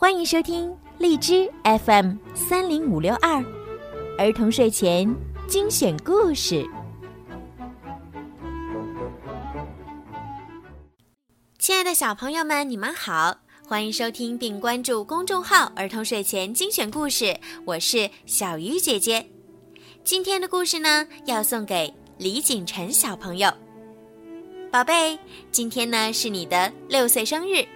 欢迎收听荔枝 FM 三零五六二儿童睡前精选故事。亲爱的小朋友们，你们好，欢迎收听并关注公众号“儿童睡前精选故事”，我是小鱼姐姐。今天的故事呢，要送给李景晨小朋友。宝贝，今天呢是你的六岁生日。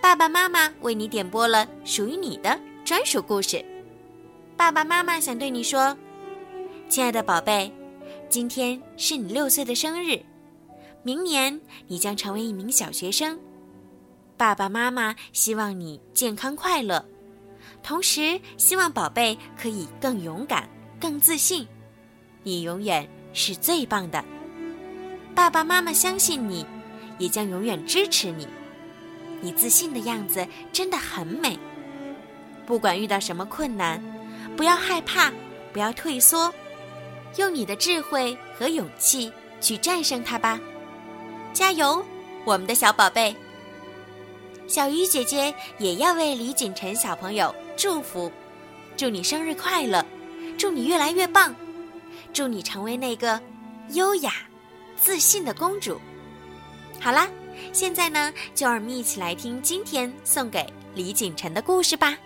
爸爸妈妈为你点播了属于你的专属故事。爸爸妈妈想对你说：“亲爱的宝贝，今天是你六岁的生日，明年你将成为一名小学生。爸爸妈妈希望你健康快乐，同时希望宝贝可以更勇敢、更自信。你永远是最棒的。爸爸妈妈相信你，也将永远支持你。”你自信的样子真的很美。不管遇到什么困难，不要害怕，不要退缩，用你的智慧和勇气去战胜它吧！加油，我们的小宝贝！小鱼姐姐也要为李锦晨小朋友祝福，祝你生日快乐，祝你越来越棒，祝你成为那个优雅、自信的公主。好啦。现在呢，就让我们一起来听今天送给李景晨的故事吧。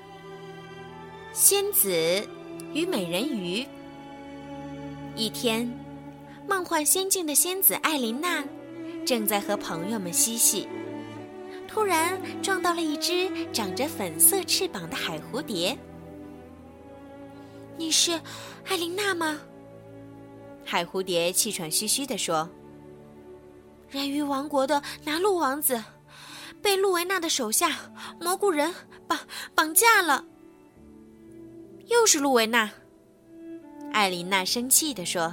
仙子与美人鱼。一天，梦幻仙境的仙子艾琳娜正在和朋友们嬉戏，突然撞到了一只长着粉色翅膀的海蝴蝶。你是艾琳娜吗？海蝴蝶气喘吁吁地说。人鱼王国的拿路王子被露维娜的手下蘑菇人绑绑架了。又是露维娜，艾琳娜生气地说：“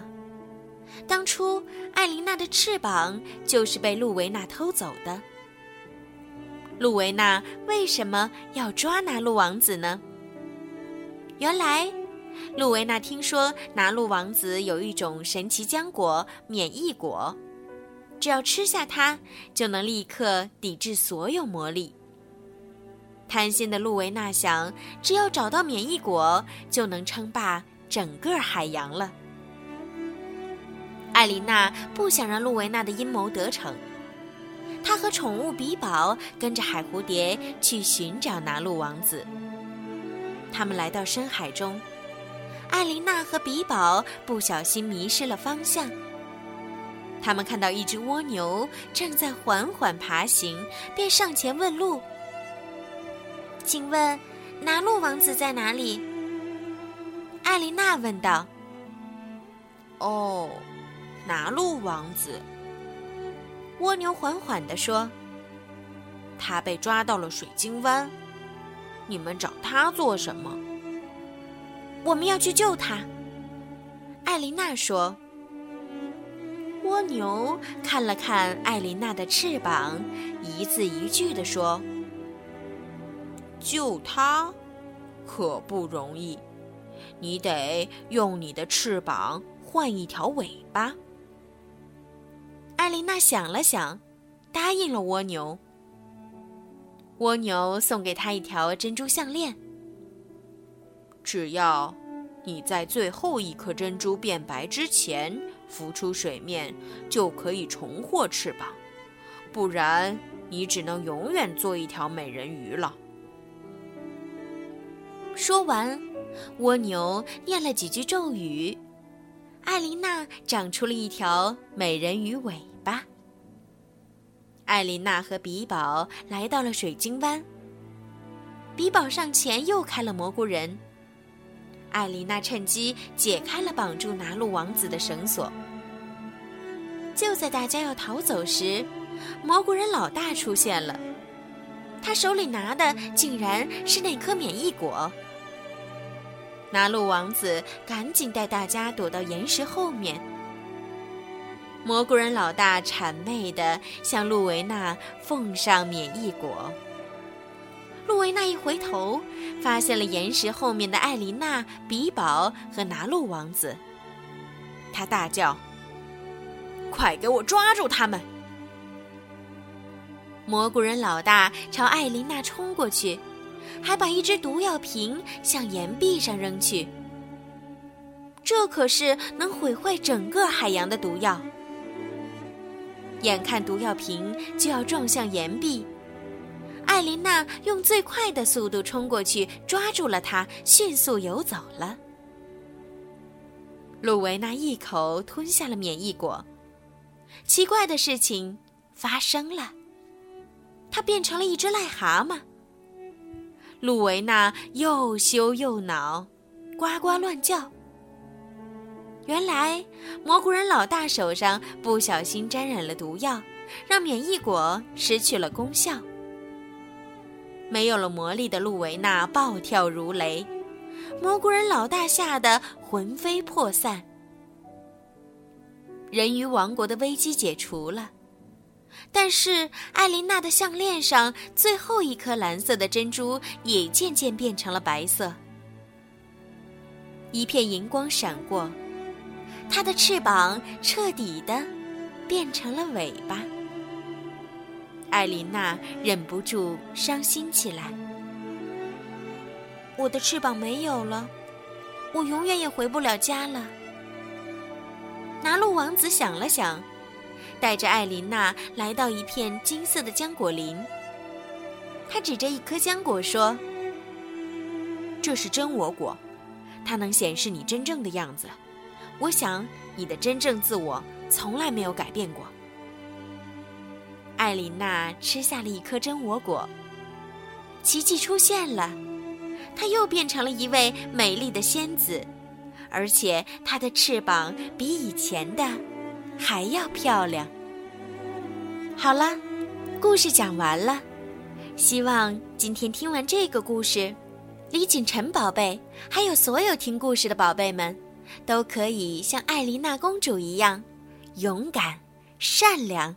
当初艾琳娜的翅膀就是被露维娜偷走的。露维娜为什么要抓拿路王子呢？原来，露维娜听说拿路王子有一种神奇浆果——免疫果。”只要吃下它，就能立刻抵制所有魔力。贪心的露维娜想，只要找到免疫果，就能称霸整个海洋了。艾琳娜不想让露维娜的阴谋得逞，她和宠物比宝跟着海蝴蝶去寻找拿路王子。他们来到深海中，艾琳娜和比宝不小心迷失了方向。他们看到一只蜗牛正在缓缓爬行，便上前问路。请问，拿路王子在哪里？艾琳娜问道。哦，拿路王子。蜗牛缓缓地说：“他被抓到了水晶湾。你们找他做什么？我们要去救他。”艾琳娜说。蜗牛看了看艾琳娜的翅膀，一字一句地说：“救它，可不容易。你得用你的翅膀换一条尾巴。”艾琳娜想了想，答应了蜗牛。蜗牛送给她一条珍珠项链。只要你在最后一颗珍珠变白之前。浮出水面就可以重获翅膀，不然你只能永远做一条美人鱼了。说完，蜗牛念了几句咒语，艾琳娜长出了一条美人鱼尾巴。艾琳娜和比宝来到了水晶湾，比宝上前又开了蘑菇人。艾琳娜趁机解开了绑住拿路王子的绳索。就在大家要逃走时，蘑菇人老大出现了。他手里拿的竟然是那颗免疫果。拿路王子赶紧带大家躲到岩石后面。蘑菇人老大谄媚地向露维娜奉上免疫果。露维娜一回头，发现了岩石后面的艾琳娜、比宝和拿路王子。他大叫。快给我抓住他们！蘑菇人老大朝艾琳娜冲过去，还把一只毒药瓶向岩壁上扔去。这可是能毁坏整个海洋的毒药。眼看毒药瓶就要撞向岩壁，艾琳娜用最快的速度冲过去，抓住了它，迅速游走了。鲁维娜一口吞下了免疫果。奇怪的事情发生了，它变成了一只癞蛤蟆。露维娜又羞又恼，呱呱乱叫。原来蘑菇人老大手上不小心沾染了毒药，让免疫果失去了功效。没有了魔力的露维娜暴跳如雷，蘑菇人老大吓得魂飞魄散。人鱼王国的危机解除了，但是艾琳娜的项链上最后一颗蓝色的珍珠也渐渐变成了白色，一片银光闪过。它的翅膀彻底的变成了尾巴，艾琳娜忍不住伤心起来。我的翅膀没有了，我永远也回不了家了。拿路王子想了想，带着艾琳娜来到一片金色的浆果林。他指着一颗浆果说：“这是真我果，它能显示你真正的样子。”我想，你的真正自我从来没有改变过。艾琳娜吃下了一颗真我果，奇迹出现了，她又变成了一位美丽的仙子，而且它的翅膀比以前的还要漂亮。好了，故事讲完了，希望今天听完这个故事，李锦晨宝贝，还有所有听故事的宝贝们。都可以像艾琳娜公主一样勇敢、善良。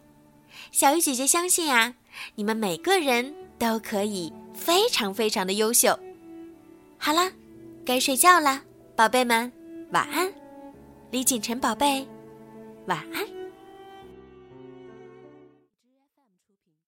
小鱼姐姐相信啊，你们每个人都可以非常非常的优秀。好了，该睡觉了，宝贝们，晚安。李锦晨宝贝，晚安。